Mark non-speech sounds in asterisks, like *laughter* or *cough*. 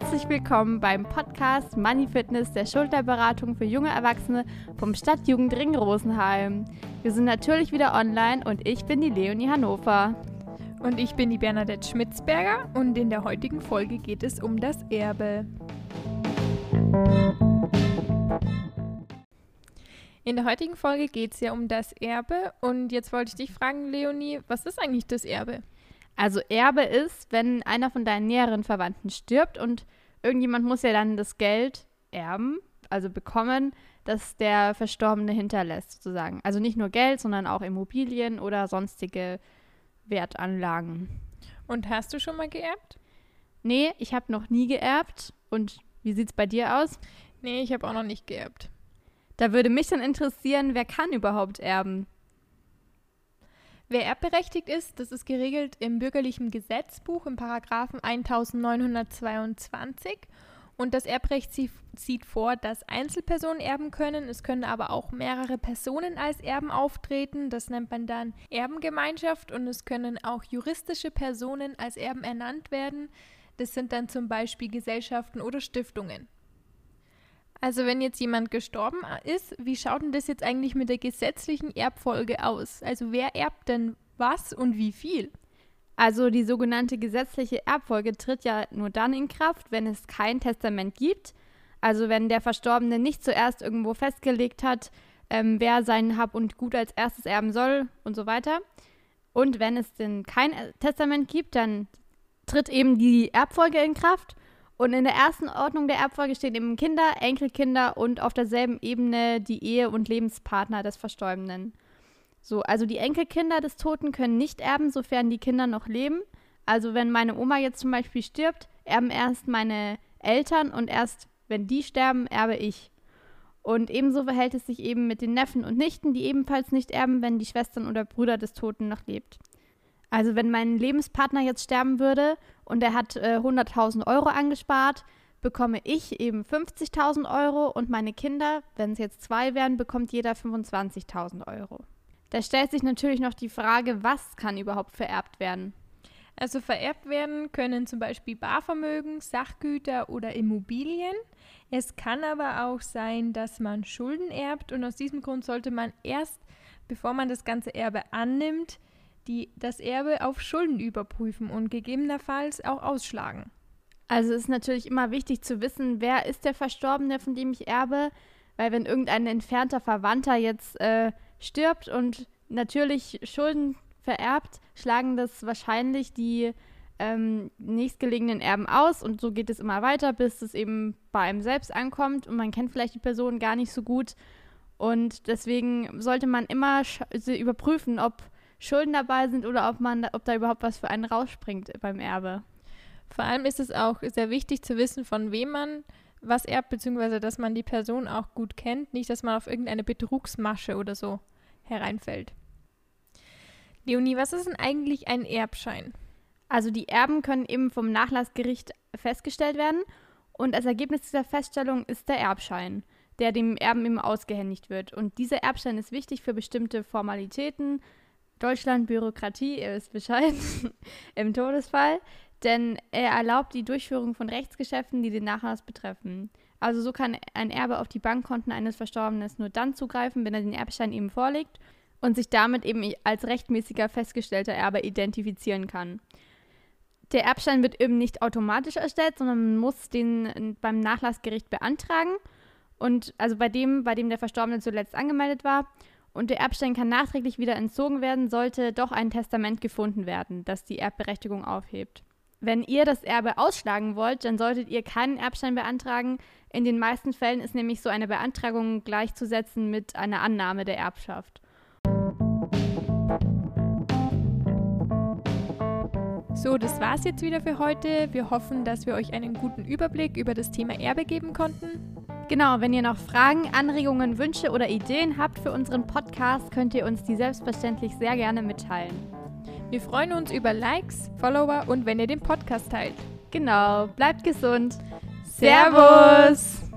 herzlich willkommen beim Podcast Money Fitness der Schulterberatung für junge Erwachsene vom Stadtjugendring Rosenheim. Wir sind natürlich wieder online und ich bin die Leonie Hannover. Und ich bin die Bernadette Schmitzberger und in der heutigen Folge geht es um das Erbe. In der heutigen Folge geht es ja um das Erbe und jetzt wollte ich dich fragen, Leonie, was ist eigentlich das Erbe? Also Erbe ist, wenn einer von deinen näheren Verwandten stirbt und irgendjemand muss ja dann das Geld erben, also bekommen, das der Verstorbene hinterlässt, sozusagen. Also nicht nur Geld, sondern auch Immobilien oder sonstige Wertanlagen. Und hast du schon mal geerbt? Nee, ich habe noch nie geerbt. Und wie sieht es bei dir aus? Nee, ich habe auch noch nicht geerbt. Da würde mich dann interessieren, wer kann überhaupt erben? Wer erbberechtigt ist, das ist geregelt im bürgerlichen Gesetzbuch im Paragraphen 1922 und das Erbrecht sieht vor, dass Einzelpersonen erben können. Es können aber auch mehrere Personen als Erben auftreten. Das nennt man dann Erbengemeinschaft und es können auch juristische Personen als Erben ernannt werden. Das sind dann zum Beispiel Gesellschaften oder Stiftungen. Also wenn jetzt jemand gestorben ist, wie schaut denn das jetzt eigentlich mit der gesetzlichen Erbfolge aus? Also wer erbt denn was und wie viel? Also die sogenannte gesetzliche Erbfolge tritt ja nur dann in Kraft, wenn es kein Testament gibt. Also wenn der Verstorbene nicht zuerst irgendwo festgelegt hat, ähm, wer sein Hab und Gut als erstes erben soll und so weiter. Und wenn es denn kein Testament gibt, dann tritt eben die Erbfolge in Kraft. Und in der ersten Ordnung der Erbfolge stehen eben Kinder, Enkelkinder und auf derselben Ebene die Ehe- und Lebenspartner des Verstorbenen. So, also die Enkelkinder des Toten können nicht erben, sofern die Kinder noch leben. Also wenn meine Oma jetzt zum Beispiel stirbt, erben erst meine Eltern und erst wenn die sterben, erbe ich. Und ebenso verhält es sich eben mit den Neffen und Nichten, die ebenfalls nicht erben, wenn die Schwestern oder Brüder des Toten noch lebt. Also wenn mein Lebenspartner jetzt sterben würde und er hat äh, 100.000 Euro angespart, bekomme ich eben 50.000 Euro und meine Kinder, wenn es jetzt zwei wären, bekommt jeder 25.000 Euro. Da stellt sich natürlich noch die Frage, was kann überhaupt vererbt werden? Also vererbt werden können zum Beispiel Barvermögen, Sachgüter oder Immobilien. Es kann aber auch sein, dass man Schulden erbt und aus diesem Grund sollte man erst, bevor man das ganze Erbe annimmt, die das Erbe auf Schulden überprüfen und gegebenenfalls auch ausschlagen. Also ist natürlich immer wichtig zu wissen, wer ist der Verstorbene, von dem ich erbe, weil wenn irgendein entfernter Verwandter jetzt äh, stirbt und natürlich Schulden vererbt, schlagen das wahrscheinlich die ähm, nächstgelegenen Erben aus und so geht es immer weiter, bis es eben bei einem selbst ankommt und man kennt vielleicht die Person gar nicht so gut und deswegen sollte man immer überprüfen, ob Schulden dabei sind oder ob man, ob da überhaupt was für einen rausspringt beim Erbe. Vor allem ist es auch sehr wichtig zu wissen, von wem man was erbt, beziehungsweise dass man die Person auch gut kennt, nicht, dass man auf irgendeine Betrugsmasche oder so hereinfällt. Leonie, was ist denn eigentlich ein Erbschein? Also die Erben können eben vom Nachlassgericht festgestellt werden und als Ergebnis dieser Feststellung ist der Erbschein, der dem Erben eben ausgehändigt wird. Und dieser Erbschein ist wichtig für bestimmte Formalitäten, Deutschland Bürokratie, ihr wisst Bescheid, *laughs* im Todesfall, denn er erlaubt die Durchführung von Rechtsgeschäften, die den Nachlass betreffen. Also so kann ein Erbe auf die Bankkonten eines Verstorbenen nur dann zugreifen, wenn er den Erbschein eben vorlegt und sich damit eben als rechtmäßiger festgestellter Erbe identifizieren kann. Der Erbschein wird eben nicht automatisch erstellt, sondern man muss den beim Nachlassgericht beantragen und also bei dem, bei dem der Verstorbene zuletzt angemeldet war und der Erbstein kann nachträglich wieder entzogen werden, sollte doch ein Testament gefunden werden, das die Erbberechtigung aufhebt. Wenn ihr das Erbe ausschlagen wollt, dann solltet ihr keinen Erbstein beantragen. In den meisten Fällen ist nämlich so eine Beantragung gleichzusetzen mit einer Annahme der Erbschaft. So, das war's jetzt wieder für heute. Wir hoffen, dass wir euch einen guten Überblick über das Thema Erbe geben konnten. Genau, wenn ihr noch Fragen, Anregungen, Wünsche oder Ideen habt für unseren Podcast, könnt ihr uns die selbstverständlich sehr gerne mitteilen. Wir freuen uns über Likes, Follower und wenn ihr den Podcast teilt. Genau, bleibt gesund. Servus!